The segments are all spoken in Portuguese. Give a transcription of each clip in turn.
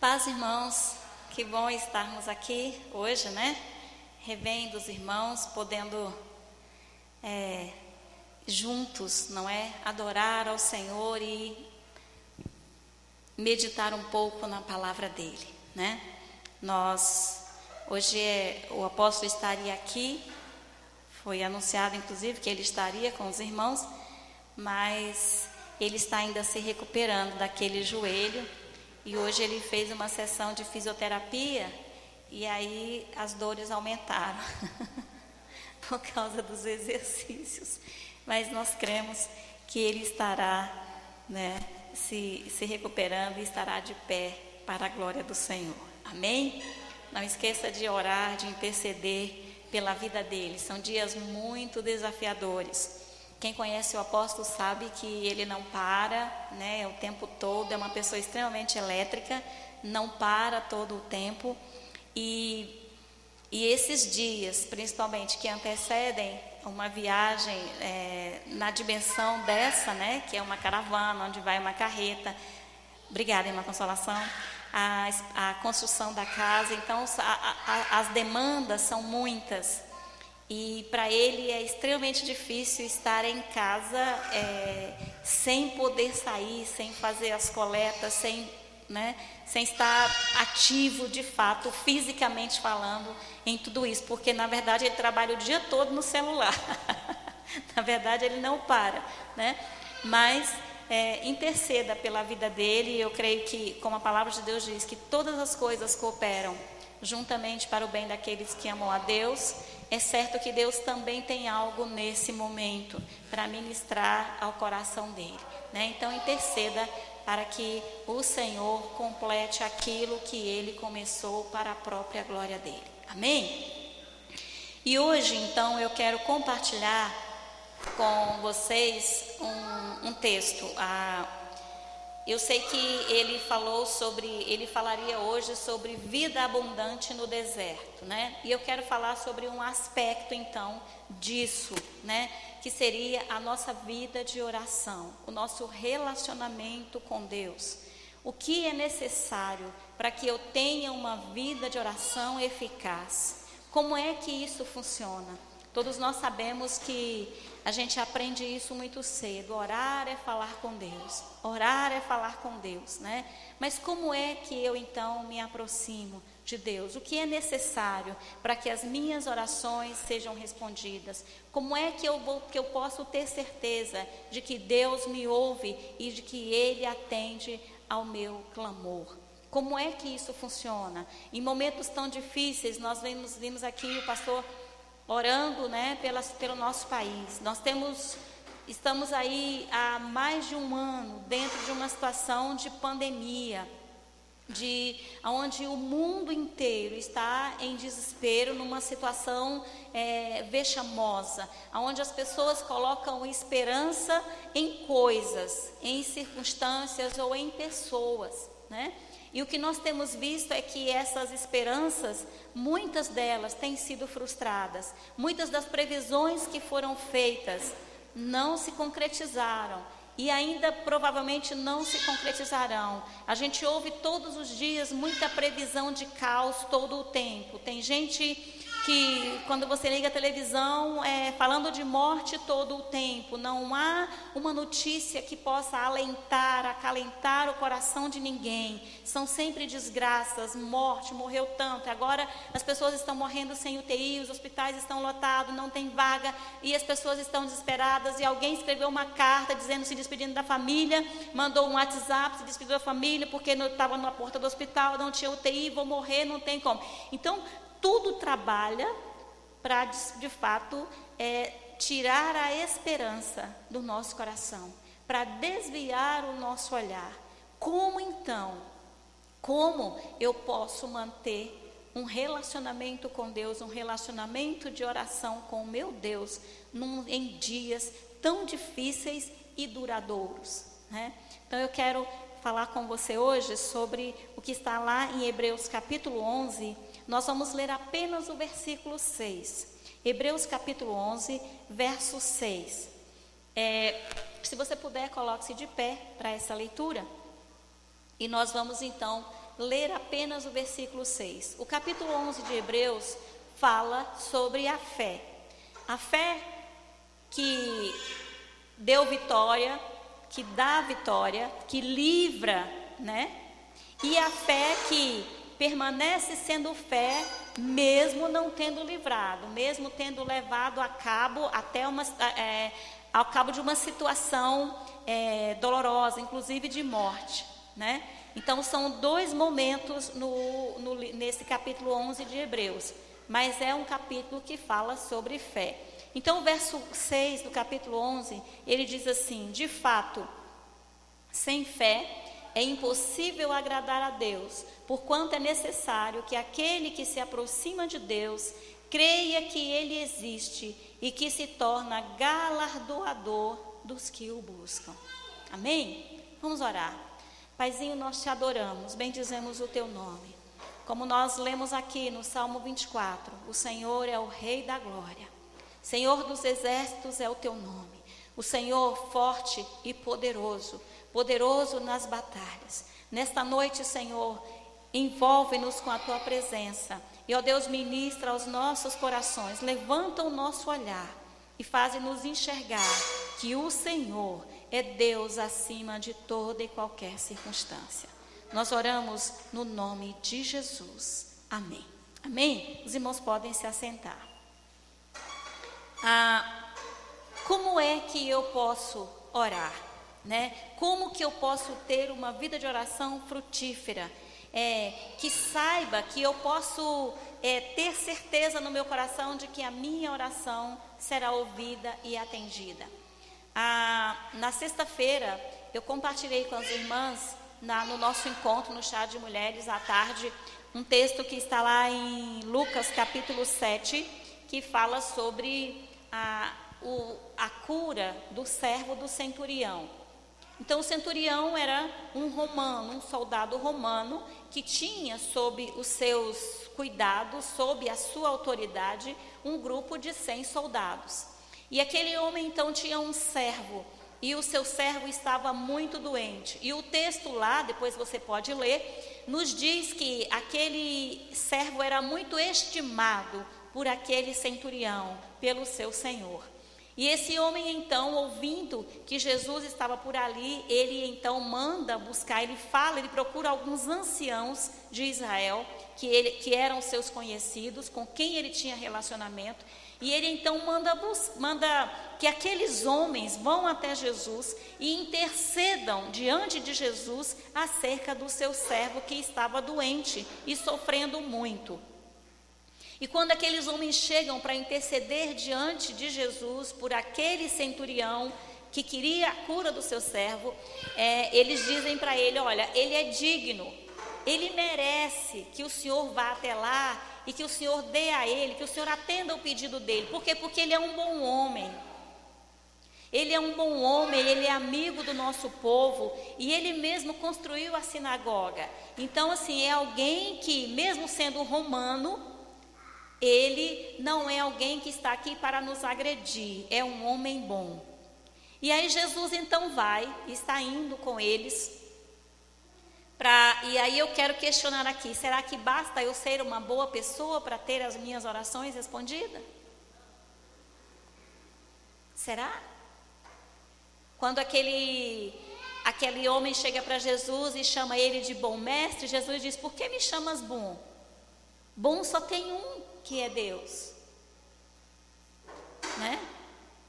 Paz, irmãos, que bom estarmos aqui hoje, né? Revendo os irmãos, podendo é, juntos, não é? Adorar ao Senhor e meditar um pouco na palavra dele, né? Nós, hoje é, o apóstolo estaria aqui, foi anunciado inclusive que ele estaria com os irmãos, mas ele está ainda se recuperando daquele joelho e hoje ele fez uma sessão de fisioterapia e aí as dores aumentaram por causa dos exercícios. Mas nós cremos que ele estará né, se, se recuperando e estará de pé para a glória do Senhor. Amém? Não esqueça de orar, de interceder pela vida dele. São dias muito desafiadores. Quem conhece o apóstolo sabe que ele não para, né, o tempo todo, é uma pessoa extremamente elétrica, não para todo o tempo. E, e esses dias, principalmente, que antecedem uma viagem é, na dimensão dessa, né, que é uma caravana, onde vai uma carreta. Obrigada, irmã Consolação. A, a construção da casa, então a, a, as demandas são muitas. E para ele é extremamente difícil estar em casa é, sem poder sair, sem fazer as coletas, sem, né, sem estar ativo de fato, fisicamente falando, em tudo isso, porque na verdade ele trabalha o dia todo no celular. na verdade ele não para, né? Mas é, interceda pela vida dele. Eu creio que, como a palavra de Deus diz, que todas as coisas cooperam juntamente para o bem daqueles que amam a Deus é certo que Deus também tem algo nesse momento para ministrar ao coração dele. Né? Então, interceda para que o Senhor complete aquilo que ele começou para a própria glória dele. Amém? E hoje, então, eu quero compartilhar com vocês um, um texto. A, eu sei que ele falou sobre, ele falaria hoje sobre vida abundante no deserto, né? E eu quero falar sobre um aspecto então disso, né? Que seria a nossa vida de oração, o nosso relacionamento com Deus. O que é necessário para que eu tenha uma vida de oração eficaz? Como é que isso funciona? Todos nós sabemos que a gente aprende isso muito cedo. Orar é falar com Deus. Orar é falar com Deus, né? Mas como é que eu então me aproximo de Deus? O que é necessário para que as minhas orações sejam respondidas? Como é que eu vou que eu posso ter certeza de que Deus me ouve e de que ele atende ao meu clamor? Como é que isso funciona? Em momentos tão difíceis, nós vimos, vimos aqui o pastor orando né, pelo nosso país. Nós temos, estamos aí há mais de um ano dentro de uma situação de pandemia, de onde o mundo inteiro está em desespero, numa situação é, vexamosa, onde as pessoas colocam esperança em coisas, em circunstâncias ou em pessoas, né? E o que nós temos visto é que essas esperanças, muitas delas têm sido frustradas. Muitas das previsões que foram feitas não se concretizaram e ainda provavelmente não se concretizarão. A gente ouve todos os dias muita previsão de caos todo o tempo. Tem gente que quando você liga a televisão é, falando de morte todo o tempo, não há uma notícia que possa alentar, acalentar o coração de ninguém. São sempre desgraças, morte, morreu tanto. Agora as pessoas estão morrendo sem UTI, os hospitais estão lotados, não tem vaga e as pessoas estão desesperadas. E alguém escreveu uma carta dizendo se despedindo da família, mandou um WhatsApp se despedindo da família porque estava na porta do hospital, não tinha UTI, vou morrer, não tem como. Então tudo trabalha para, de, de, fato, é, tirar a esperança do nosso coração, para desviar o nosso olhar. Como então? Como eu posso manter um relacionamento com Deus, um relacionamento de oração com o meu Deus num, em dias tão difíceis e duradouros? Né? Então eu quero falar com você hoje sobre o que está lá em Hebreus capítulo 11, nós vamos ler apenas o versículo 6. Hebreus capítulo 11, verso 6. É, se você puder, coloque-se de pé para essa leitura. E nós vamos então ler apenas o versículo 6. O capítulo 11 de Hebreus fala sobre a fé. A fé que deu vitória, que dá vitória, que livra, né? E a fé que permanece sendo fé, mesmo não tendo livrado, mesmo tendo levado a cabo até uma, é, ao cabo de uma situação é, dolorosa, inclusive de morte, né? Então são dois momentos no, no, nesse capítulo 11 de Hebreus, mas é um capítulo que fala sobre fé. Então o verso 6 do capítulo 11, ele diz assim: De fato, sem fé é impossível agradar a Deus, porquanto é necessário que aquele que se aproxima de Deus creia que ele existe e que se torna galardoador dos que o buscam. Amém? Vamos orar. Paizinho, nós te adoramos, bendizemos o teu nome. Como nós lemos aqui no Salmo 24, o Senhor é o Rei da glória. Senhor dos exércitos é o teu nome. O Senhor forte e poderoso, poderoso nas batalhas. Nesta noite, Senhor, envolve-nos com a tua presença. E, ó Deus, ministra aos nossos corações, levanta o nosso olhar e faz-nos enxergar que o Senhor é Deus acima de toda e qualquer circunstância. Nós oramos no nome de Jesus. Amém. Amém? Os irmãos podem se assentar. Ah, como é que eu posso orar? Né? Como que eu posso ter uma vida de oração frutífera? É, que saiba que eu posso é, ter certeza no meu coração de que a minha oração será ouvida e atendida. Ah, na sexta-feira, eu compartilhei com as irmãs, na, no nosso encontro no chá de mulheres à tarde, um texto que está lá em Lucas capítulo 7, que fala sobre a, o, a cura do servo do centurião. Então, o centurião era um romano, um soldado romano, que tinha sob os seus cuidados, sob a sua autoridade, um grupo de 100 soldados. E aquele homem então tinha um servo, e o seu servo estava muito doente. E o texto lá, depois você pode ler, nos diz que aquele servo era muito estimado por aquele centurião, pelo seu senhor. E esse homem então, ouvindo que Jesus estava por ali, ele então manda buscar, ele fala, ele procura alguns anciãos de Israel, que, ele, que eram seus conhecidos, com quem ele tinha relacionamento, e ele então manda, manda que aqueles homens vão até Jesus e intercedam diante de Jesus acerca do seu servo que estava doente e sofrendo muito. E quando aqueles homens chegam para interceder diante de Jesus por aquele centurião que queria a cura do seu servo, é, eles dizem para ele: Olha, ele é digno, ele merece que o Senhor vá até lá e que o Senhor dê a ele, que o Senhor atenda o pedido dele. Por quê? Porque ele é um bom homem. Ele é um bom homem, ele é amigo do nosso povo e ele mesmo construiu a sinagoga. Então, assim, é alguém que, mesmo sendo romano, ele não é alguém que está aqui para nos agredir, é um homem bom. E aí Jesus então vai, está indo com eles Pra, e aí eu quero questionar aqui: será que basta eu ser uma boa pessoa para ter as minhas orações respondidas? Será? Quando aquele, aquele homem chega para Jesus e chama ele de bom mestre, Jesus diz: Por que me chamas bom? Bom só tem um que é Deus. Né?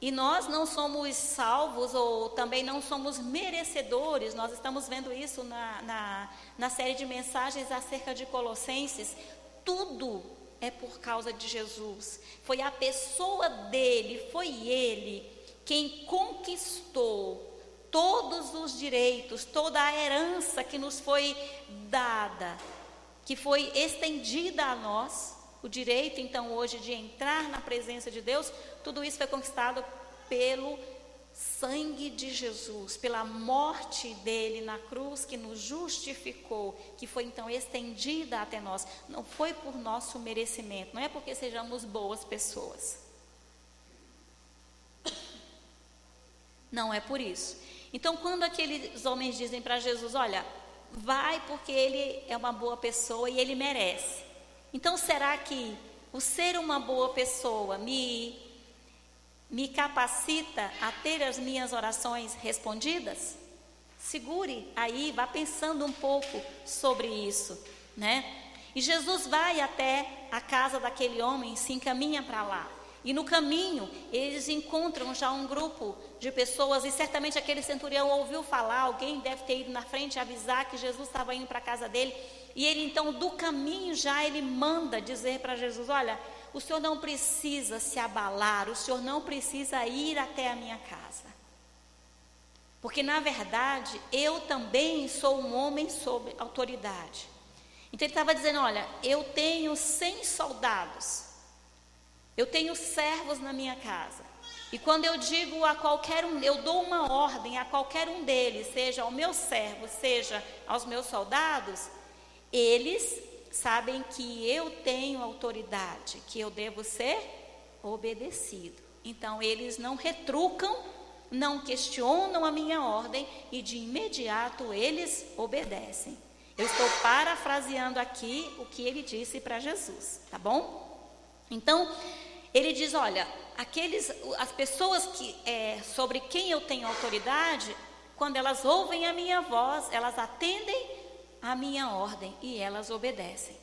E nós não somos salvos ou também não somos merecedores, nós estamos vendo isso na, na, na série de mensagens acerca de Colossenses. Tudo é por causa de Jesus. Foi a pessoa dele, foi ele quem conquistou todos os direitos, toda a herança que nos foi dada, que foi estendida a nós o direito, então, hoje de entrar na presença de Deus, tudo isso foi conquistado pelo sangue de Jesus, pela morte dele na cruz que nos justificou, que foi então estendida até nós. Não foi por nosso merecimento, não é porque sejamos boas pessoas. Não é por isso. Então, quando aqueles homens dizem para Jesus: Olha, vai porque ele é uma boa pessoa e ele merece. Então, será que o ser uma boa pessoa me me capacita a ter as minhas orações respondidas? Segure aí, vá pensando um pouco sobre isso, né? E Jesus vai até a casa daquele homem, se encaminha para lá. E no caminho, eles encontram já um grupo de pessoas, e certamente aquele centurião ouviu falar, alguém deve ter ido na frente avisar que Jesus estava indo para a casa dele. E ele então, do caminho já, ele manda dizer para Jesus: Olha, o senhor não precisa se abalar, o senhor não precisa ir até a minha casa. Porque, na verdade, eu também sou um homem sob autoridade. Então, ele estava dizendo: Olha, eu tenho cem soldados eu tenho servos na minha casa. E quando eu digo a qualquer um, eu dou uma ordem a qualquer um deles, seja ao meu servo, seja aos meus soldados, eles sabem que eu tenho autoridade, que eu devo ser obedecido. Então eles não retrucam, não questionam a minha ordem e de imediato eles obedecem. Eu estou parafraseando aqui o que ele disse para Jesus, tá bom? Então, ele diz: olha, aqueles, as pessoas que, é, sobre quem eu tenho autoridade, quando elas ouvem a minha voz, elas atendem a minha ordem e elas obedecem.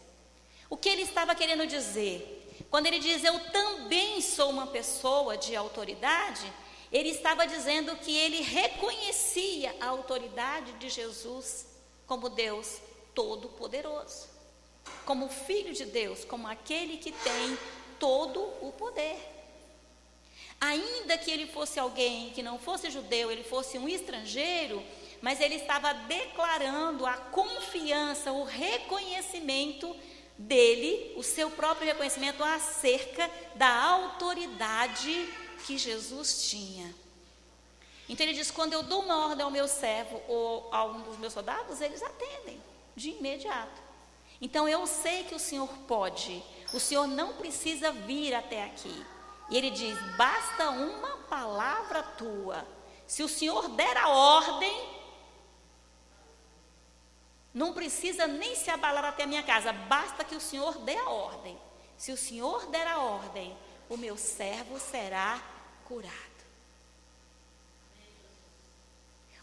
O que ele estava querendo dizer? Quando ele diz eu também sou uma pessoa de autoridade, ele estava dizendo que ele reconhecia a autoridade de Jesus como Deus Todo-Poderoso, como Filho de Deus, como aquele que tem todo o poder. Ainda que ele fosse alguém que não fosse judeu, ele fosse um estrangeiro, mas ele estava declarando a confiança, o reconhecimento dele, o seu próprio reconhecimento acerca da autoridade que Jesus tinha. Então ele diz: quando eu dou uma ordem ao meu servo ou a um dos meus soldados, eles atendem de imediato. Então eu sei que o Senhor pode, o Senhor não precisa vir até aqui. E ele diz: basta uma palavra tua. Se o Senhor der a ordem, não precisa nem se abalar até a minha casa, basta que o Senhor dê a ordem. Se o Senhor der a ordem, o meu servo será curado.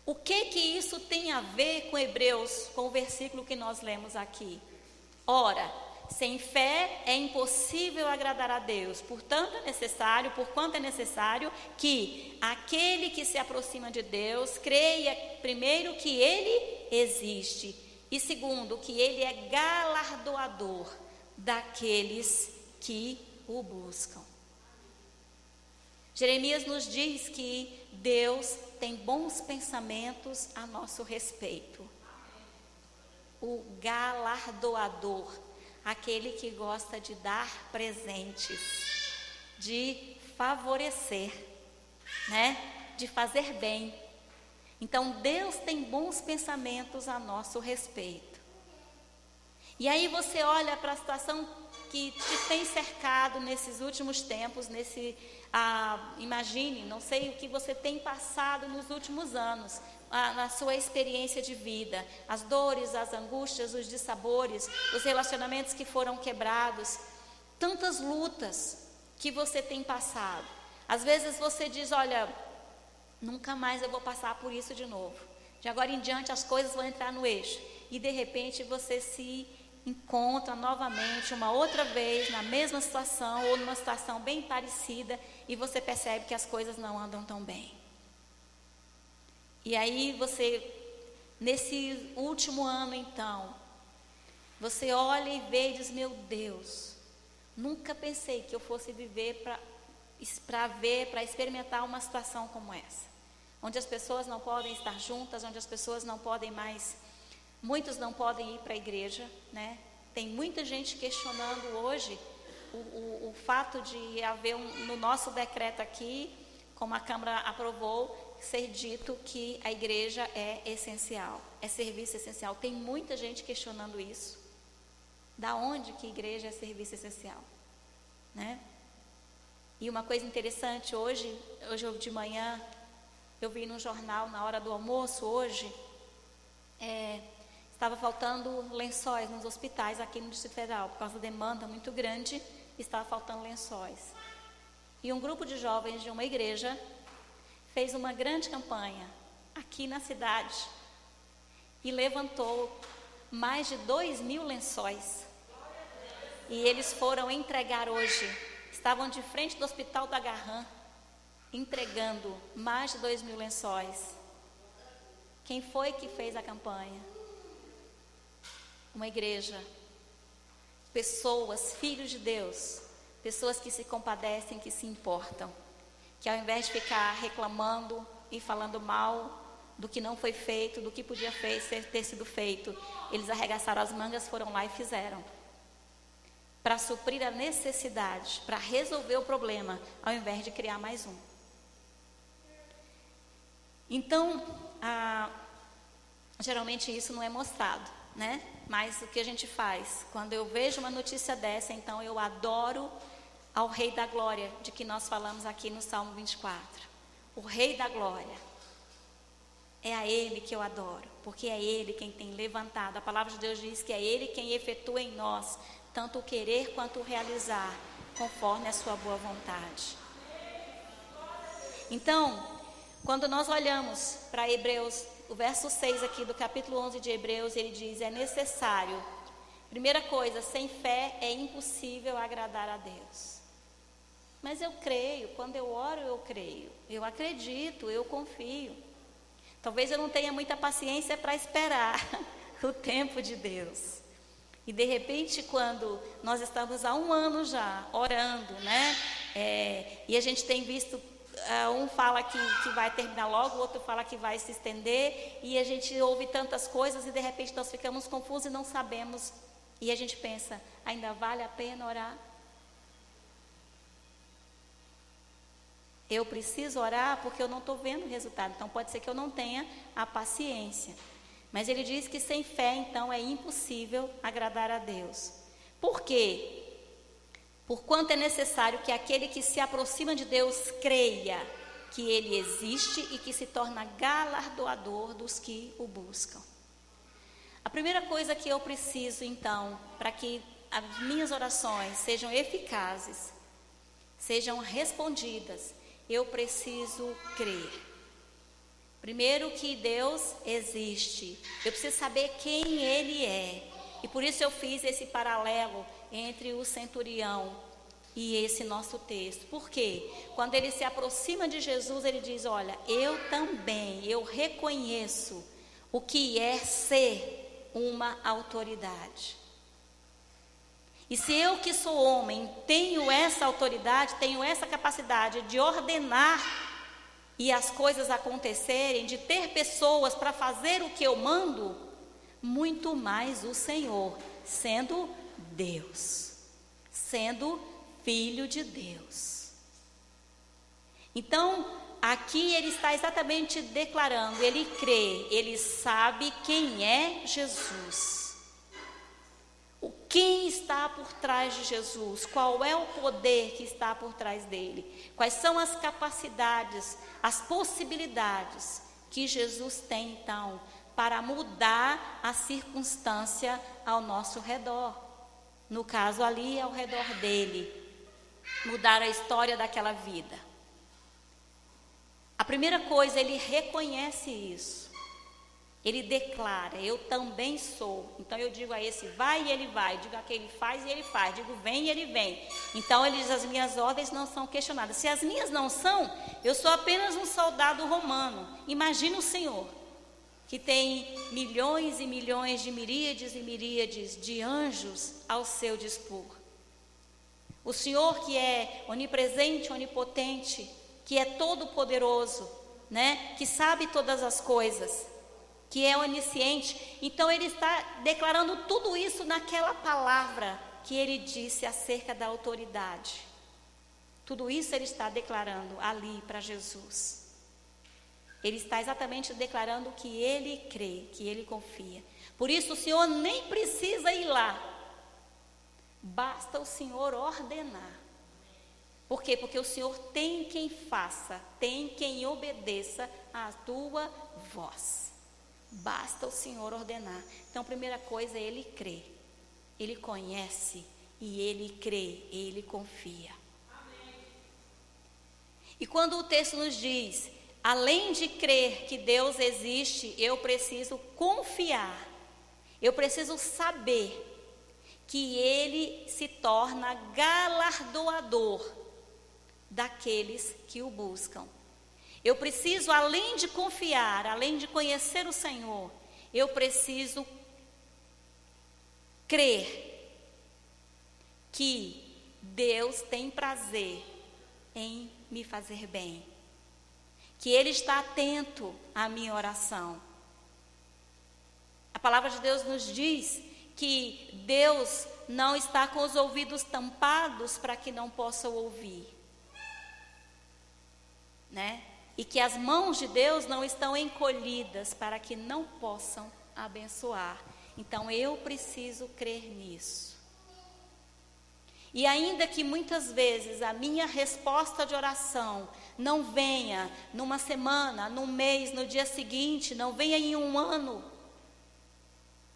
O que que isso tem a ver com Hebreus, com o versículo que nós lemos aqui? Ora, sem fé é impossível agradar a Deus. Portanto, é necessário, por quanto é necessário, que aquele que se aproxima de Deus creia, primeiro, que Ele existe, e segundo, que Ele é galardoador daqueles que o buscam. Jeremias nos diz que Deus tem bons pensamentos a nosso respeito. O galardoador aquele que gosta de dar presentes, de favorecer, né? De fazer bem. Então Deus tem bons pensamentos a nosso respeito. E aí você olha para a situação que te tem cercado nesses últimos tempos, nesse, ah, imagine, não sei o que você tem passado nos últimos anos, na sua experiência de vida, as dores, as angústias, os dissabores, os relacionamentos que foram quebrados, tantas lutas que você tem passado. Às vezes você diz: Olha, nunca mais eu vou passar por isso de novo. De agora em diante as coisas vão entrar no eixo. E de repente você se encontra novamente, uma outra vez, na mesma situação ou numa situação bem parecida e você percebe que as coisas não andam tão bem. E aí você, nesse último ano então, você olha e vê e diz: Meu Deus, nunca pensei que eu fosse viver para ver, para experimentar uma situação como essa. Onde as pessoas não podem estar juntas, onde as pessoas não podem mais, muitos não podem ir para a igreja, né? Tem muita gente questionando hoje o, o, o fato de haver um, no nosso decreto aqui, como a Câmara aprovou, ser dito que a igreja é essencial, é serviço essencial. Tem muita gente questionando isso. Da onde que igreja é serviço essencial? Né? E uma coisa interessante, hoje, hoje de manhã, eu vi no jornal, na hora do almoço, hoje, é, estava faltando lençóis nos hospitais aqui no Distrito Federal, por causa da demanda muito grande, estava faltando lençóis. E um grupo de jovens de uma igreja fez uma grande campanha aqui na cidade e levantou mais de dois mil lençóis. E eles foram entregar hoje. Estavam de frente do hospital da Garran, entregando mais de dois mil lençóis. Quem foi que fez a campanha? Uma igreja. Pessoas, filhos de Deus. Pessoas que se compadecem, que se importam. Que ao invés de ficar reclamando e falando mal do que não foi feito, do que podia ter sido feito, eles arregaçaram as mangas, foram lá e fizeram. Para suprir a necessidade, para resolver o problema, ao invés de criar mais um. Então, ah, geralmente isso não é mostrado, né? Mas o que a gente faz? Quando eu vejo uma notícia dessa, então eu adoro ao Rei da Glória, de que nós falamos aqui no Salmo 24. O Rei da Glória. É a Ele que eu adoro, porque é Ele quem tem levantado. A palavra de Deus diz que é Ele quem efetua em nós tanto o querer quanto o realizar, conforme a Sua boa vontade. Então, quando nós olhamos para Hebreus, o verso 6 aqui do capítulo 11 de Hebreus, ele diz: é necessário. Primeira coisa, sem fé é impossível agradar a Deus. Mas eu creio, quando eu oro, eu creio. Eu acredito, eu confio. Talvez eu não tenha muita paciência para esperar o tempo de Deus. E de repente, quando nós estamos há um ano já orando, né? É, e a gente tem visto, um fala que, que vai terminar logo, o outro fala que vai se estender, e a gente ouve tantas coisas e de repente nós ficamos confusos e não sabemos. E a gente pensa, ainda vale a pena orar? Eu preciso orar porque eu não estou vendo o resultado. Então pode ser que eu não tenha a paciência. Mas ele diz que sem fé, então, é impossível agradar a Deus. Por quê? Porquanto é necessário que aquele que se aproxima de Deus creia que ele existe e que se torna galardoador dos que o buscam. A primeira coisa que eu preciso, então, para que as minhas orações sejam eficazes, sejam respondidas, eu preciso crer. Primeiro que Deus existe. Eu preciso saber quem Ele é. E por isso eu fiz esse paralelo entre o centurião e esse nosso texto. Por quê? Quando ele se aproxima de Jesus, ele diz: Olha, eu também, eu reconheço o que é ser uma autoridade. E se eu que sou homem tenho essa autoridade, tenho essa capacidade de ordenar e as coisas acontecerem, de ter pessoas para fazer o que eu mando, muito mais o Senhor, sendo Deus, sendo filho de Deus. Então, aqui ele está exatamente declarando, ele crê, ele sabe quem é Jesus. O quem está por trás de Jesus? Qual é o poder que está por trás dele? Quais são as capacidades, as possibilidades que Jesus tem então para mudar a circunstância ao nosso redor? No caso ali, ao redor dele, mudar a história daquela vida. A primeira coisa, ele reconhece isso. Ele declara: Eu também sou. Então eu digo a esse: vai e ele vai. Digo aquele: faz e ele faz. Digo: vem e ele vem. Então ele diz: as minhas ordens não são questionadas. Se as minhas não são, eu sou apenas um soldado romano. Imagina o Senhor, que tem milhões e milhões de miríades e miríades de anjos ao seu dispor. O Senhor que é onipresente, onipotente, que é todo poderoso, né? Que sabe todas as coisas que é onisciente. Então ele está declarando tudo isso naquela palavra que ele disse acerca da autoridade. Tudo isso ele está declarando ali para Jesus. Ele está exatamente declarando que ele crê, que ele confia. Por isso o Senhor nem precisa ir lá. Basta o Senhor ordenar. Por quê? Porque o Senhor tem quem faça, tem quem obedeça à tua voz. Basta o Senhor ordenar. Então, a primeira coisa é ele crer. Ele conhece e ele crê, ele confia. E quando o texto nos diz, além de crer que Deus existe, eu preciso confiar, eu preciso saber que Ele se torna galardoador daqueles que o buscam. Eu preciso, além de confiar, além de conhecer o Senhor, eu preciso crer que Deus tem prazer em me fazer bem, que Ele está atento à minha oração. A palavra de Deus nos diz que Deus não está com os ouvidos tampados para que não possam ouvir, né? E que as mãos de Deus não estão encolhidas para que não possam abençoar. Então eu preciso crer nisso. E ainda que muitas vezes a minha resposta de oração não venha numa semana, num mês, no dia seguinte, não venha em um ano,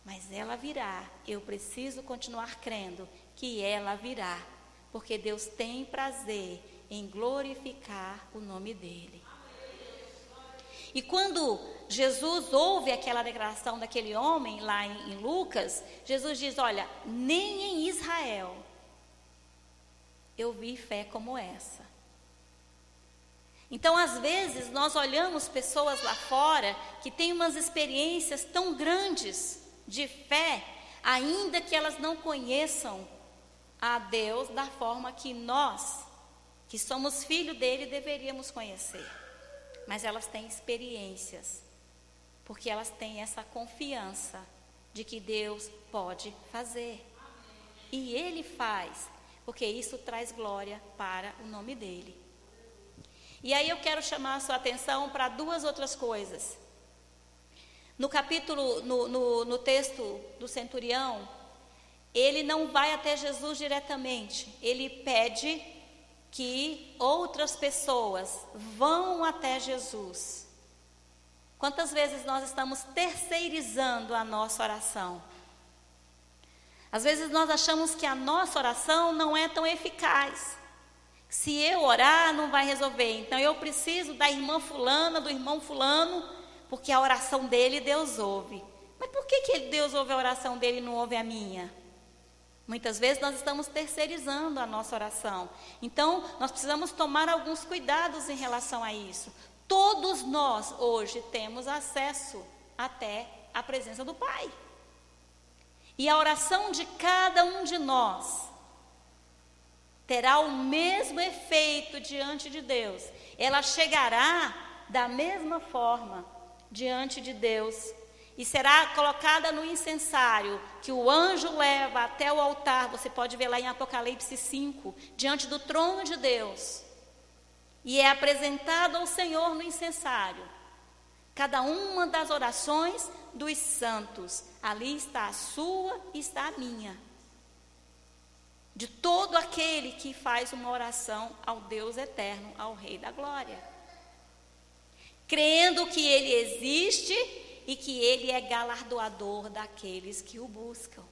mas ela virá. Eu preciso continuar crendo que ela virá, porque Deus tem prazer em glorificar o nome dele. E quando Jesus ouve aquela declaração daquele homem lá em, em Lucas, Jesus diz: Olha, nem em Israel eu vi fé como essa. Então, às vezes, nós olhamos pessoas lá fora que têm umas experiências tão grandes de fé, ainda que elas não conheçam a Deus da forma que nós, que somos filhos dele, deveríamos conhecer. Mas elas têm experiências, porque elas têm essa confiança de que Deus pode fazer. E Ele faz, porque isso traz glória para o nome dele. E aí eu quero chamar a sua atenção para duas outras coisas. No capítulo, no, no, no, texto do centurião, ele não vai até Jesus diretamente, ele pede que outras pessoas vão até Jesus. Quantas vezes nós estamos terceirizando a nossa oração? Às vezes nós achamos que a nossa oração não é tão eficaz. Se eu orar, não vai resolver. Então eu preciso da irmã fulana, do irmão fulano, porque a oração dele Deus ouve. Mas por que, que Deus ouve a oração dele e não ouve a minha? Muitas vezes nós estamos terceirizando a nossa oração. Então, nós precisamos tomar alguns cuidados em relação a isso. Todos nós hoje temos acesso até a presença do Pai. E a oração de cada um de nós terá o mesmo efeito diante de Deus. Ela chegará da mesma forma diante de Deus e será colocada no incensário que o anjo leva até o altar. Você pode ver lá em Apocalipse 5, diante do trono de Deus. E é apresentado ao Senhor no incensário. Cada uma das orações dos santos. Ali está a sua está a minha. De todo aquele que faz uma oração ao Deus eterno, ao Rei da Glória. Crendo que Ele existe e que Ele é galardoador daqueles que o buscam.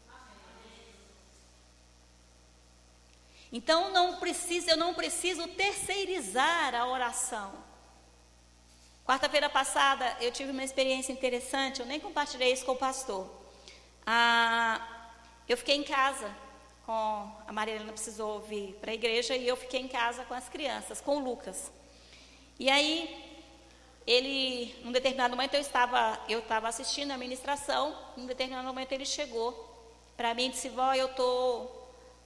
Então não precisa, eu não preciso terceirizar a oração. Quarta-feira passada eu tive uma experiência interessante, eu nem compartilhei isso com o pastor. Ah, eu fiquei em casa com a Maria Helena precisou vir para a igreja e eu fiquei em casa com as crianças, com o Lucas. E aí ele, num determinado momento eu estava, eu estava assistindo a ministração, num determinado momento ele chegou para mim e disse: "Vó, eu tô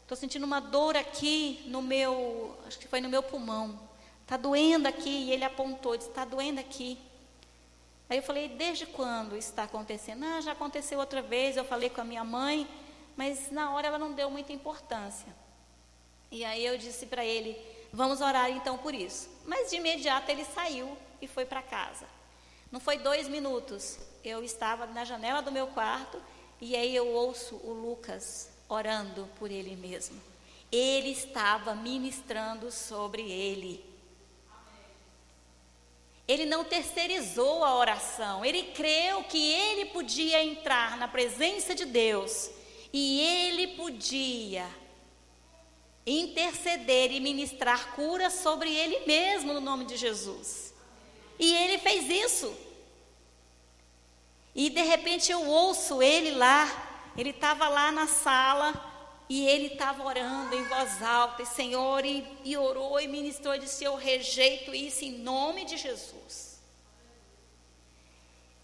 tô sentindo uma dor aqui no meu, acho que foi no meu pulmão. Está doendo aqui. E ele apontou, disse: Está doendo aqui. Aí eu falei: Desde quando isso está acontecendo? Ah, já aconteceu outra vez. Eu falei com a minha mãe, mas na hora ela não deu muita importância. E aí eu disse para ele: Vamos orar então por isso. Mas de imediato ele saiu e foi para casa. Não foi dois minutos. Eu estava na janela do meu quarto e aí eu ouço o Lucas orando por ele mesmo. Ele estava ministrando sobre ele. ele não terceirizou a oração, ele creu que ele podia entrar na presença de Deus e ele podia interceder e ministrar cura sobre ele mesmo no nome de Jesus. E ele fez isso. E de repente eu ouço ele lá, ele estava lá na sala e ele estava orando em voz alta, e Senhor, e, e orou e ministrou e disse: Eu rejeito isso em nome de Jesus.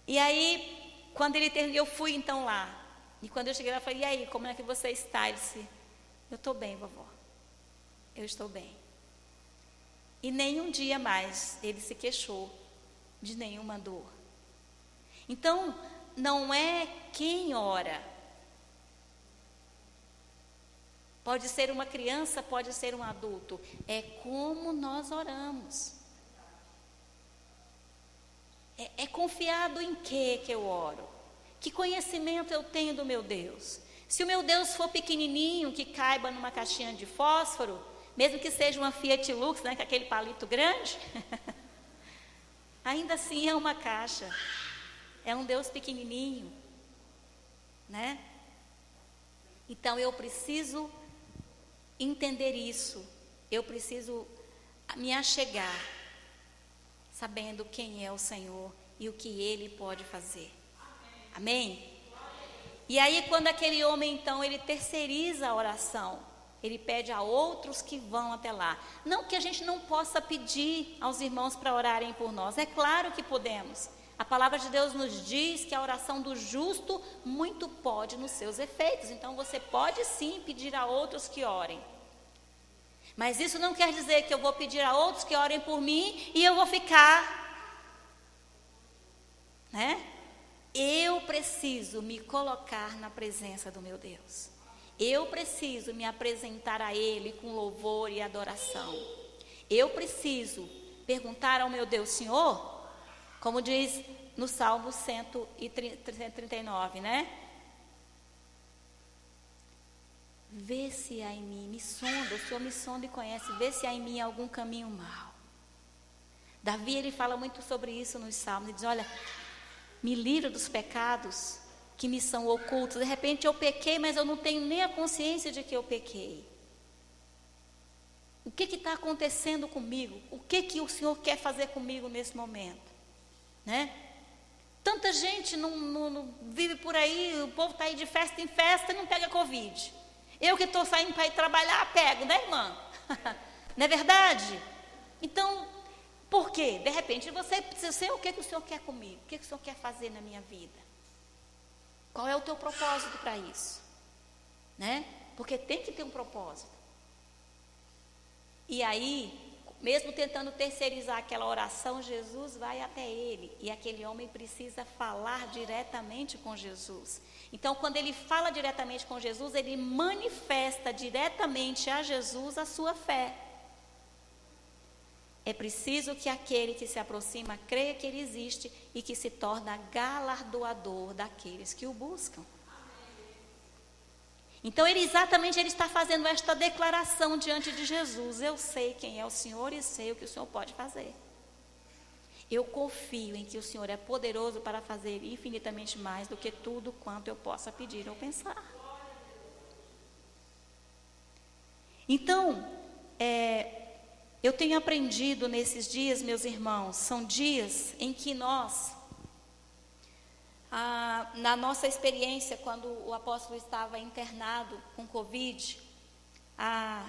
E aí, quando ele terminou, eu fui então lá. E quando eu cheguei lá, eu falei: E aí, como é que você está? Ele disse: Eu estou bem, vovó. Eu estou bem. E nenhum dia mais ele se queixou de nenhuma dor. Então, não é quem ora Pode ser uma criança, pode ser um adulto. É como nós oramos. É, é confiado em que que eu oro? Que conhecimento eu tenho do meu Deus? Se o meu Deus for pequenininho, que caiba numa caixinha de fósforo, mesmo que seja uma Fiat Lux, né, com aquele palito grande, ainda assim é uma caixa. É um Deus pequenininho, né? Então eu preciso entender isso, eu preciso me achegar, sabendo quem é o Senhor e o que Ele pode fazer. Amém? E aí, quando aquele homem, então, ele terceiriza a oração, ele pede a outros que vão até lá. Não que a gente não possa pedir aos irmãos para orarem por nós, é claro que podemos. A palavra de Deus nos diz que a oração do justo muito pode nos seus efeitos. Então você pode sim pedir a outros que orem. Mas isso não quer dizer que eu vou pedir a outros que orem por mim e eu vou ficar. Né? Preciso me colocar na presença do meu Deus. Eu preciso me apresentar a Ele com louvor e adoração. Eu preciso perguntar ao meu Deus, Senhor, como diz no Salmo 139, né? Vê se há em mim, me sonda, o Senhor me sonda e conhece, vê se há em mim algum caminho mau. Davi, ele fala muito sobre isso nos Salmos, ele diz, olha, me livra dos pecados que me são ocultos. De repente eu pequei, mas eu não tenho nem a consciência de que eu pequei. O que está acontecendo comigo? O que, que o Senhor quer fazer comigo nesse momento? Né? Tanta gente não, não, não vive por aí, o povo está aí de festa em festa e não pega Covid. Eu que estou saindo para ir trabalhar, pego, né, irmã? não é verdade? Então, por quê? De repente você precisa ser o que, que o Senhor quer comigo? O que, que o Senhor quer fazer na minha vida? Qual é o teu propósito para isso? Né? Porque tem que ter um propósito. E aí, mesmo tentando terceirizar aquela oração, Jesus vai até ele e aquele homem precisa falar diretamente com Jesus. Então, quando ele fala diretamente com Jesus, ele manifesta diretamente a Jesus a sua fé. É preciso que aquele que se aproxima creia que ele existe e que se torna galardoador daqueles que o buscam. Então ele exatamente ele está fazendo esta declaração diante de Jesus. Eu sei quem é o Senhor e sei o que o Senhor pode fazer. Eu confio em que o Senhor é poderoso para fazer infinitamente mais do que tudo quanto eu possa pedir ou pensar. Então, é, eu tenho aprendido nesses dias, meus irmãos, são dias em que nós ah, na nossa experiência, quando o apóstolo estava internado com Covid, ah,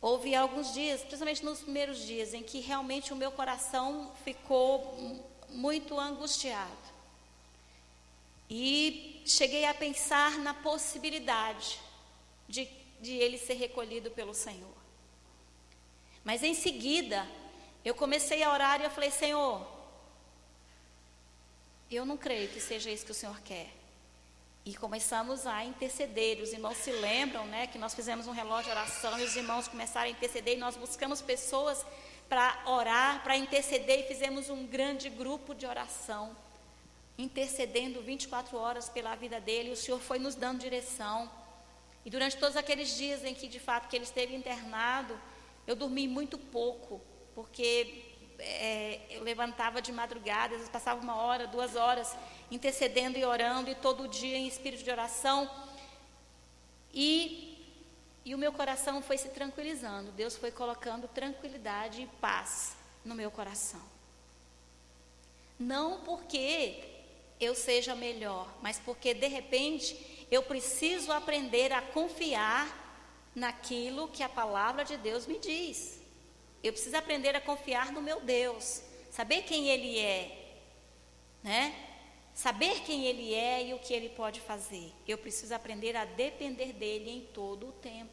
houve alguns dias, principalmente nos primeiros dias, em que realmente o meu coração ficou muito angustiado. E cheguei a pensar na possibilidade de, de ele ser recolhido pelo Senhor. Mas em seguida, eu comecei a orar e eu falei: Senhor, eu não creio que seja isso que o Senhor quer. E começamos a interceder. Os irmãos se lembram, né, que nós fizemos um relógio de oração e os irmãos começaram a interceder e nós buscamos pessoas para orar, para interceder e fizemos um grande grupo de oração, intercedendo 24 horas pela vida dele. O Senhor foi nos dando direção. E durante todos aqueles dias em que de fato que ele esteve internado, eu dormi muito pouco, porque é, eu levantava de madrugada, às vezes passava uma hora, duas horas, intercedendo e orando, e todo dia em espírito de oração. E, e o meu coração foi se tranquilizando. Deus foi colocando tranquilidade e paz no meu coração. Não porque eu seja melhor, mas porque de repente eu preciso aprender a confiar naquilo que a palavra de Deus me diz. Eu preciso aprender a confiar no meu Deus, saber quem Ele é, né? Saber quem Ele é e o que Ele pode fazer. Eu preciso aprender a depender dele em todo o tempo.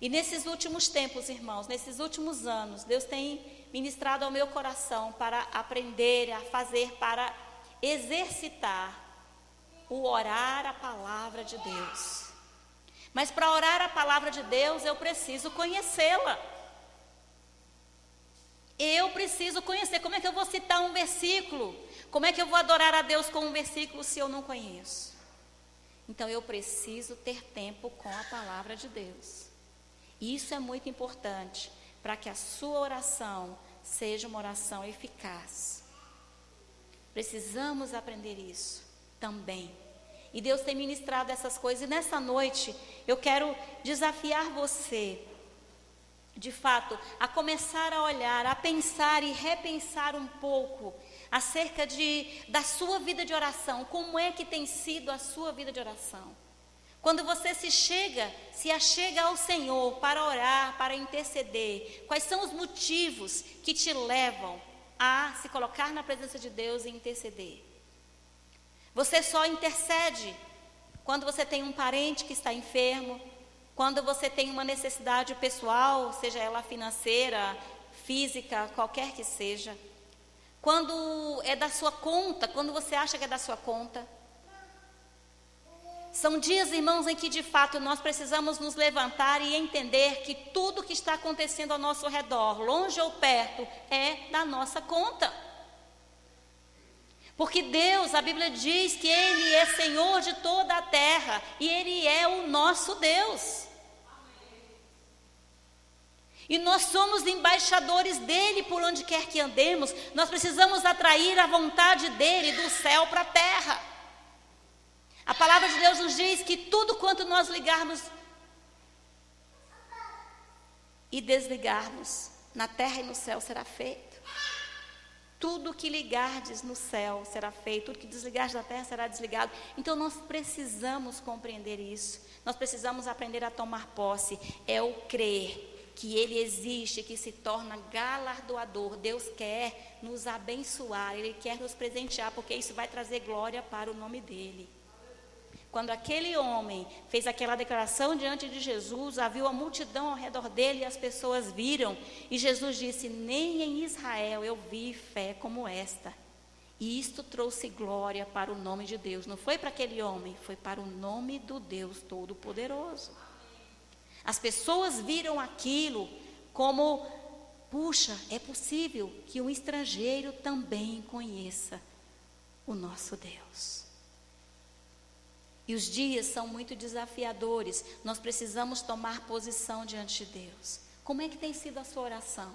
E nesses últimos tempos, irmãos, nesses últimos anos, Deus tem ministrado ao meu coração para aprender a fazer, para exercitar o orar a palavra de Deus. Mas para orar a palavra de Deus, eu preciso conhecê-la. Eu preciso conhecer. Como é que eu vou citar um versículo? Como é que eu vou adorar a Deus com um versículo se eu não conheço? Então eu preciso ter tempo com a palavra de Deus. Isso é muito importante para que a sua oração seja uma oração eficaz. Precisamos aprender isso também. E Deus tem ministrado essas coisas. E nessa noite, eu quero desafiar você, de fato, a começar a olhar, a pensar e repensar um pouco acerca de, da sua vida de oração. Como é que tem sido a sua vida de oração? Quando você se chega, se achega ao Senhor para orar, para interceder, quais são os motivos que te levam a se colocar na presença de Deus e interceder? Você só intercede quando você tem um parente que está enfermo, quando você tem uma necessidade pessoal, seja ela financeira, física, qualquer que seja. Quando é da sua conta, quando você acha que é da sua conta. São dias, irmãos, em que de fato nós precisamos nos levantar e entender que tudo que está acontecendo ao nosso redor, longe ou perto, é da nossa conta. Porque Deus, a Bíblia diz que Ele é Senhor de toda a terra e Ele é o nosso Deus. E nós somos embaixadores dele por onde quer que andemos. Nós precisamos atrair a vontade dele do céu para a terra. A palavra de Deus nos diz que tudo quanto nós ligarmos e desligarmos na terra e no céu será feito. Tudo que ligardes no céu será feito, tudo que desligardes da terra será desligado. Então nós precisamos compreender isso. Nós precisamos aprender a tomar posse. É o crer que Ele existe, que se torna galardoador. Deus quer nos abençoar, Ele quer nos presentear, porque isso vai trazer glória para o nome dEle. Quando aquele homem fez aquela declaração diante de Jesus, havia uma multidão ao redor dele e as pessoas viram. E Jesus disse: Nem em Israel eu vi fé como esta. E isto trouxe glória para o nome de Deus. Não foi para aquele homem, foi para o nome do Deus Todo-Poderoso. As pessoas viram aquilo como: puxa, é possível que um estrangeiro também conheça o nosso Deus. E os dias são muito desafiadores. Nós precisamos tomar posição diante de Deus. Como é que tem sido a sua oração?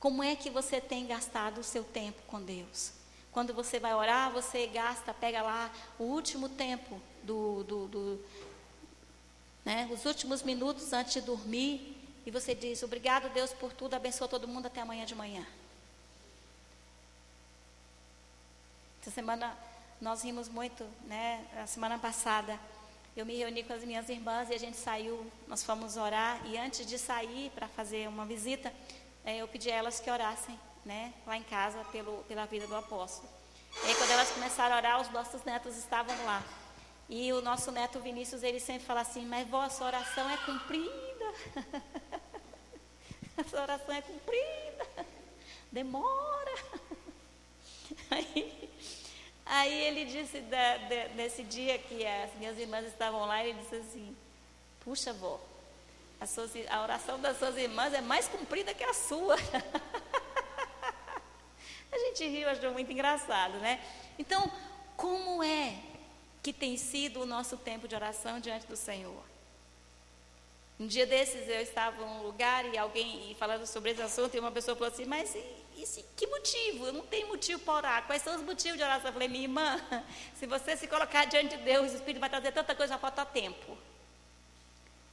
Como é que você tem gastado o seu tempo com Deus? Quando você vai orar, você gasta, pega lá o último tempo do, do, do né, os últimos minutos antes de dormir e você diz: Obrigado, Deus, por tudo, abençoa todo mundo até amanhã de manhã. Essa semana nós rimos muito, né? A semana passada eu me reuni com as minhas irmãs e a gente saiu, nós fomos orar e antes de sair para fazer uma visita, é, eu pedi a elas que orassem, né? Lá em casa pelo, pela vida do apóstolo. E aí, quando elas começaram a orar, os nossos netos estavam lá. E o nosso neto Vinícius, ele sempre fala assim, mas vó, a sua oração é cumprida. a sua oração é cumprida. Demora. Aí, Aí ele disse, da, de, nesse dia que as minhas irmãs estavam lá, ele disse assim: Puxa, vó, a, suas, a oração das suas irmãs é mais comprida que a sua. a gente riu, achou muito engraçado, né? Então, como é que tem sido o nosso tempo de oração diante do Senhor? Um dia desses eu estava em um lugar e alguém falando sobre esse assunto e uma pessoa falou assim, mas isso, que motivo? Eu não tenho motivo para orar. Quais são os motivos de oração? Eu falei, minha irmã, se você se colocar diante de Deus, o Espírito vai trazer tanta coisa, vai faltar tempo.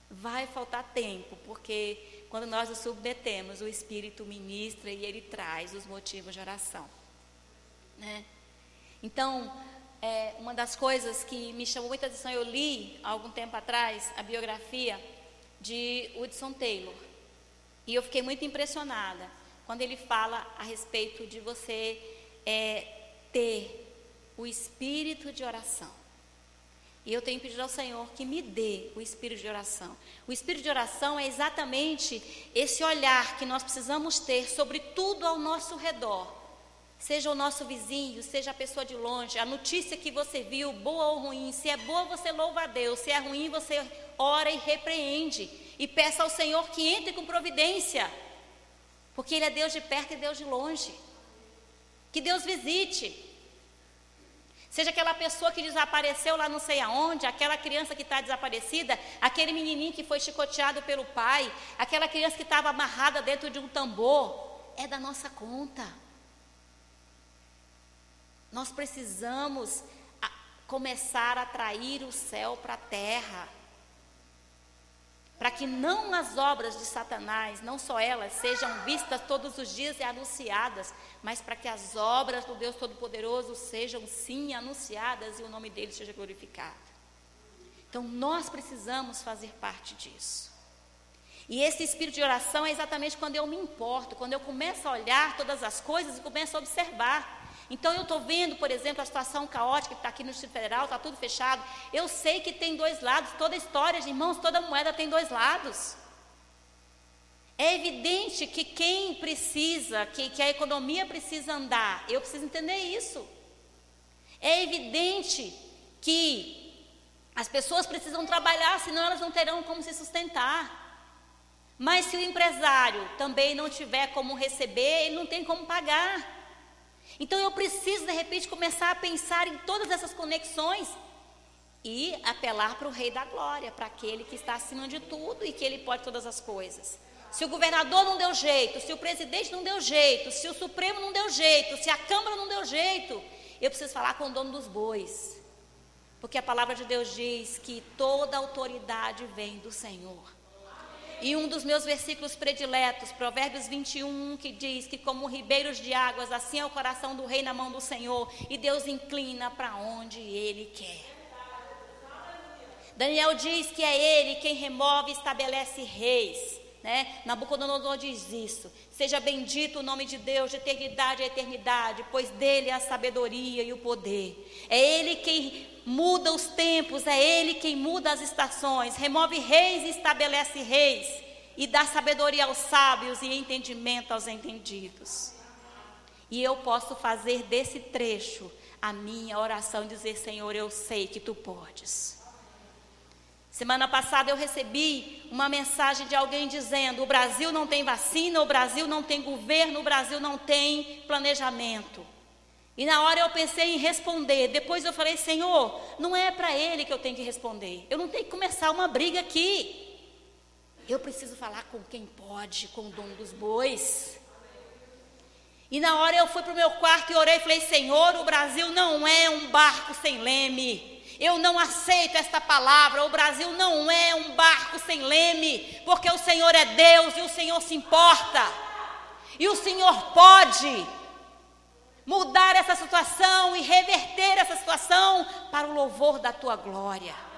Vai faltar tempo, porque quando nós o submetemos, o Espírito ministra e ele traz os motivos de oração. Né? Então, é, uma das coisas que me chamou muita atenção, eu li há algum tempo atrás a biografia de Hudson Taylor. E eu fiquei muito impressionada quando ele fala a respeito de você é, ter o espírito de oração. E eu tenho pedido ao Senhor que me dê o espírito de oração. O espírito de oração é exatamente esse olhar que nós precisamos ter sobre tudo ao nosso redor. Seja o nosso vizinho, seja a pessoa de longe, a notícia que você viu, boa ou ruim. Se é boa, você louva a Deus. Se é ruim, você ora e repreende. E peça ao Senhor que entre com providência. Porque Ele é Deus de perto e Deus de longe. Que Deus visite. Seja aquela pessoa que desapareceu lá não sei aonde, aquela criança que está desaparecida, aquele menininho que foi chicoteado pelo pai, aquela criança que estava amarrada dentro de um tambor, é da nossa conta. Nós precisamos começar a atrair o céu para a terra. Para que não as obras de Satanás, não só elas, sejam vistas todos os dias e anunciadas, mas para que as obras do Deus Todo-Poderoso sejam sim anunciadas e o nome dele seja glorificado. Então nós precisamos fazer parte disso. E esse espírito de oração é exatamente quando eu me importo, quando eu começo a olhar todas as coisas e começo a observar. Então eu estou vendo, por exemplo, a situação caótica que está aqui no Distrito Federal, está tudo fechado. Eu sei que tem dois lados, toda história, de irmãos, toda moeda tem dois lados. É evidente que quem precisa, que, que a economia precisa andar, eu preciso entender isso. É evidente que as pessoas precisam trabalhar, senão elas não terão como se sustentar. Mas se o empresário também não tiver como receber, ele não tem como pagar. Então eu preciso, de repente, começar a pensar em todas essas conexões e apelar para o Rei da Glória, para aquele que está acima de tudo e que ele pode todas as coisas. Se o governador não deu jeito, se o presidente não deu jeito, se o Supremo não deu jeito, se a Câmara não deu jeito, eu preciso falar com o dono dos bois. Porque a palavra de Deus diz que toda autoridade vem do Senhor. E um dos meus versículos prediletos, Provérbios 21, que diz que como ribeiros de águas, assim é o coração do rei na mão do Senhor, e Deus inclina para onde ele quer. Daniel diz que é ele quem remove e estabelece reis. Né? Nabucodonosor diz isso. Seja bendito o nome de Deus de eternidade a eternidade, pois dele é a sabedoria e o poder. É ele quem muda os tempos, é Ele quem muda as estações, remove reis e estabelece reis, e dá sabedoria aos sábios e entendimento aos entendidos. E eu posso fazer desse trecho a minha oração e dizer: Senhor, eu sei que tu podes. Semana passada eu recebi uma mensagem de alguém dizendo: o Brasil não tem vacina, o Brasil não tem governo, o Brasil não tem planejamento. E na hora eu pensei em responder. Depois eu falei, Senhor, não é para ele que eu tenho que responder. Eu não tenho que começar uma briga aqui. Eu preciso falar com quem pode, com o dono dos bois. E na hora eu fui para o meu quarto e orei e falei, Senhor, o Brasil não é um barco sem leme. Eu não aceito esta palavra. O Brasil não é um barco sem leme, porque o Senhor é Deus e o Senhor se importa. E o Senhor pode mudar essa situação e reverter essa situação para o louvor da tua glória.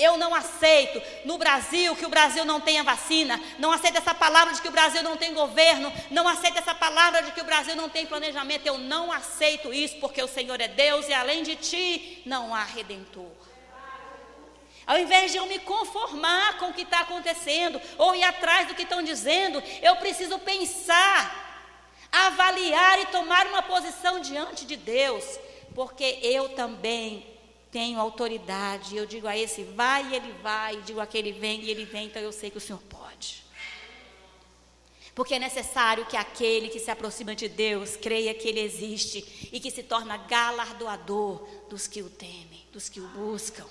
Eu não aceito no Brasil que o Brasil não tenha vacina, não aceito essa palavra de que o Brasil não tem governo, não aceito essa palavra de que o Brasil não tem planejamento. Eu não aceito isso porque o Senhor é Deus e além de ti não há redentor. Ao invés de eu me conformar com o que está acontecendo ou ir atrás do que estão dizendo, eu preciso pensar avaliar e tomar uma posição diante de Deus, porque eu também tenho autoridade. Eu digo a esse vai e ele vai, e digo aquele vem e ele vem, então eu sei que o Senhor pode. Porque é necessário que aquele que se aproxima de Deus creia que Ele existe e que se torna galardoador dos que o temem, dos que o buscam.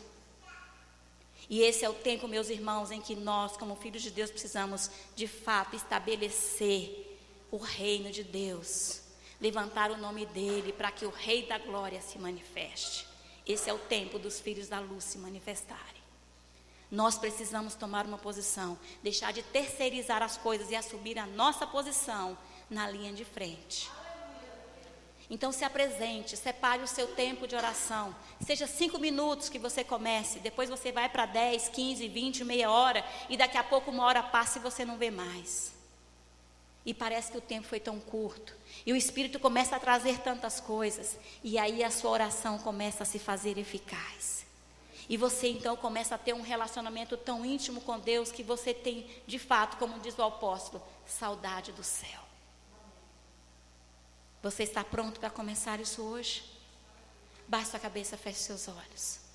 E esse é o tempo, meus irmãos, em que nós, como filhos de Deus, precisamos de fato estabelecer o reino de Deus, levantar o nome dele para que o Rei da Glória se manifeste. Esse é o tempo dos filhos da luz se manifestarem. Nós precisamos tomar uma posição, deixar de terceirizar as coisas e assumir a nossa posição na linha de frente. Então se apresente, separe o seu tempo de oração. Seja cinco minutos que você comece, depois você vai para 10, 15, 20, meia hora, e daqui a pouco uma hora passa e você não vê mais. E parece que o tempo foi tão curto. E o Espírito começa a trazer tantas coisas. E aí a sua oração começa a se fazer eficaz. E você então começa a ter um relacionamento tão íntimo com Deus que você tem, de fato, como diz o apóstolo, saudade do céu. Você está pronto para começar isso hoje? Baixe a cabeça, feche seus olhos.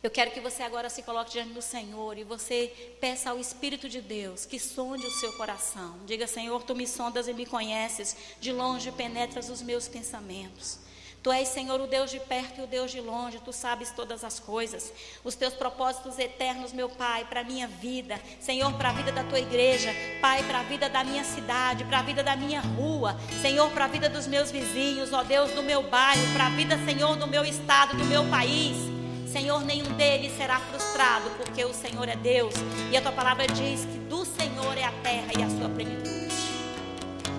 Eu quero que você agora se coloque diante do Senhor e você peça ao Espírito de Deus que sonde o seu coração. Diga, Senhor, tu me sondas e me conheces, de longe penetras os meus pensamentos. Tu és, Senhor, o Deus de perto e o Deus de longe, tu sabes todas as coisas. Os teus propósitos eternos, meu Pai, para a minha vida, Senhor, para a vida da tua igreja, Pai, para a vida da minha cidade, para a vida da minha rua, Senhor, para a vida dos meus vizinhos, ó Deus, do meu bairro, para a vida, Senhor, do meu estado, do meu país. Senhor, nenhum deles será frustrado, porque o Senhor é Deus. E a tua palavra diz que do Senhor é a terra e a sua plenitude.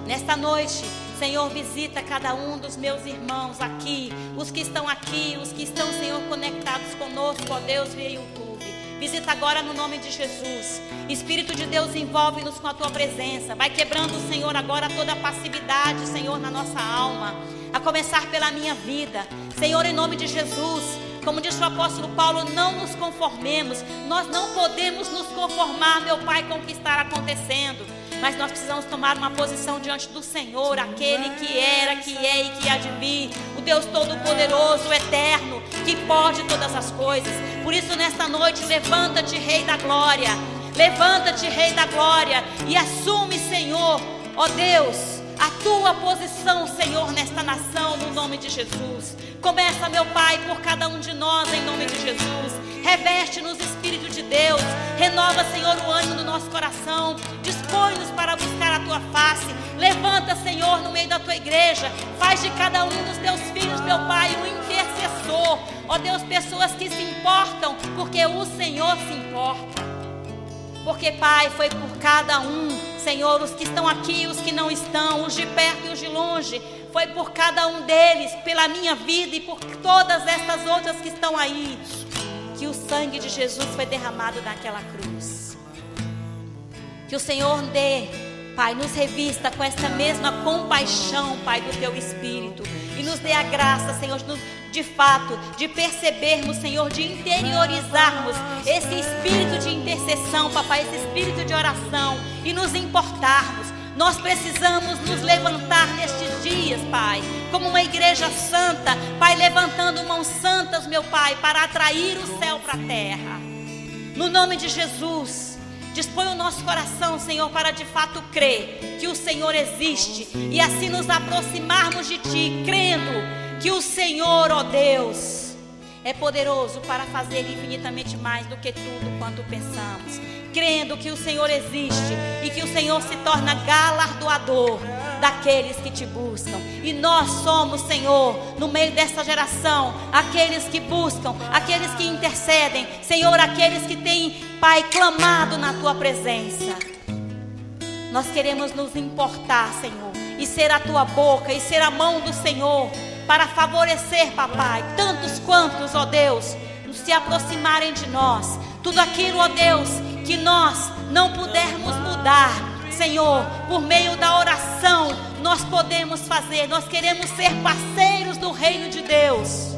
Nesta noite, Senhor, visita cada um dos meus irmãos aqui, os que estão aqui, os que estão, Senhor, conectados conosco, ó Deus, via YouTube. Visita agora no nome de Jesus. Espírito de Deus, envolve-nos com a tua presença. Vai quebrando, Senhor, agora toda a passividade, Senhor, na nossa alma. A começar pela minha vida. Senhor, em nome de Jesus. Como diz o apóstolo Paulo, não nos conformemos. Nós não podemos nos conformar, meu Pai, com o que está acontecendo mas nós precisamos tomar uma posição diante do Senhor, aquele que era, que é e que há de vir, o Deus Todo-Poderoso, Eterno, que pode todas as coisas. Por isso, nesta noite, levanta-te, Rei da Glória, levanta-te, Rei da Glória, e assume, Senhor, ó Deus, a tua posição, Senhor, nesta nação, no nome de Jesus. Começa, meu Pai, por cada um de nós, em nome de Jesus. Reveste-nos, Espírito de Deus. Renova, Senhor, o ânimo do nosso coração. Dispõe-nos para buscar a tua face. Levanta, Senhor, no meio da tua igreja. Faz de cada um dos teus filhos, meu Pai, um intercessor. Ó Deus, pessoas que se importam, porque o Senhor se importa. Porque, Pai, foi por cada um, Senhor, os que estão aqui, os que não estão, os de perto e os de longe. Foi por cada um deles, pela minha vida e por todas essas outras que estão aí, que o sangue de Jesus foi derramado naquela cruz. Que o Senhor dê, Pai, nos revista com essa mesma compaixão, Pai, do teu Espírito. E nos dê a graça, Senhor, de fato, de percebermos, Senhor, de interiorizarmos esse espírito de intercessão, papai, esse espírito de oração e nos importarmos. Nós precisamos nos levantar nestes dias, Pai, como uma igreja santa, Pai, levantando mãos santas, meu Pai, para atrair o céu para a terra. No nome de Jesus, dispõe o nosso coração, Senhor, para de fato crer que o Senhor existe e assim nos aproximarmos de Ti, crendo que o Senhor, ó Deus, é poderoso para fazer infinitamente mais do que tudo quanto pensamos, crendo que o Senhor existe e que o Senhor se torna galardoador daqueles que te buscam. E nós somos, Senhor, no meio dessa geração, aqueles que buscam, aqueles que intercedem, Senhor, aqueles que têm, Pai, clamado na tua presença. Nós queremos nos importar, Senhor, e ser a tua boca e ser a mão do Senhor para favorecer, papai, tantos quantos, ó Deus, se aproximarem de nós. Tudo aquilo, ó Deus, que nós não pudermos mudar, Senhor, por meio da oração, nós podemos fazer. Nós queremos ser parceiros do reino de Deus.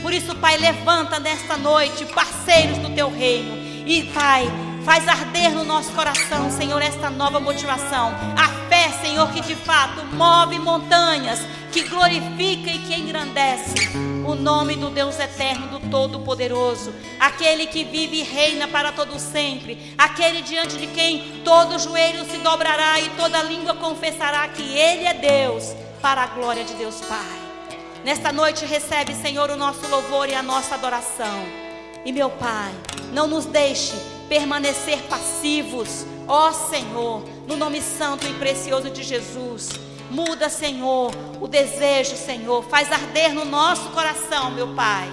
Por isso, Pai, levanta nesta noite parceiros do teu reino. E, Pai, faz arder no nosso coração, Senhor, esta nova motivação. A Senhor, que de fato move montanhas que glorifica e que engrandece o nome do Deus eterno, do Todo-Poderoso, aquele que vive e reina para todo sempre, aquele diante de quem todo joelho se dobrará e toda língua confessará que Ele é Deus, para a glória de Deus Pai. Nesta noite recebe, Senhor, o nosso louvor e a nossa adoração. E meu Pai, não nos deixe permanecer passivos, ó Senhor, no nome santo e precioso de Jesus. Muda, Senhor, o desejo, Senhor, faz arder no nosso coração, meu Pai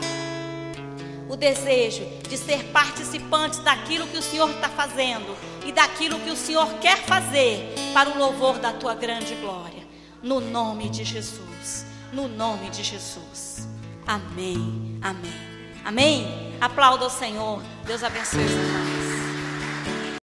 o desejo de ser participantes daquilo que o Senhor está fazendo e daquilo que o Senhor quer fazer para o louvor da tua grande glória. No nome de Jesus. No nome de Jesus. Amém. Amém. Amém. Aplauda o Senhor. Deus abençoe os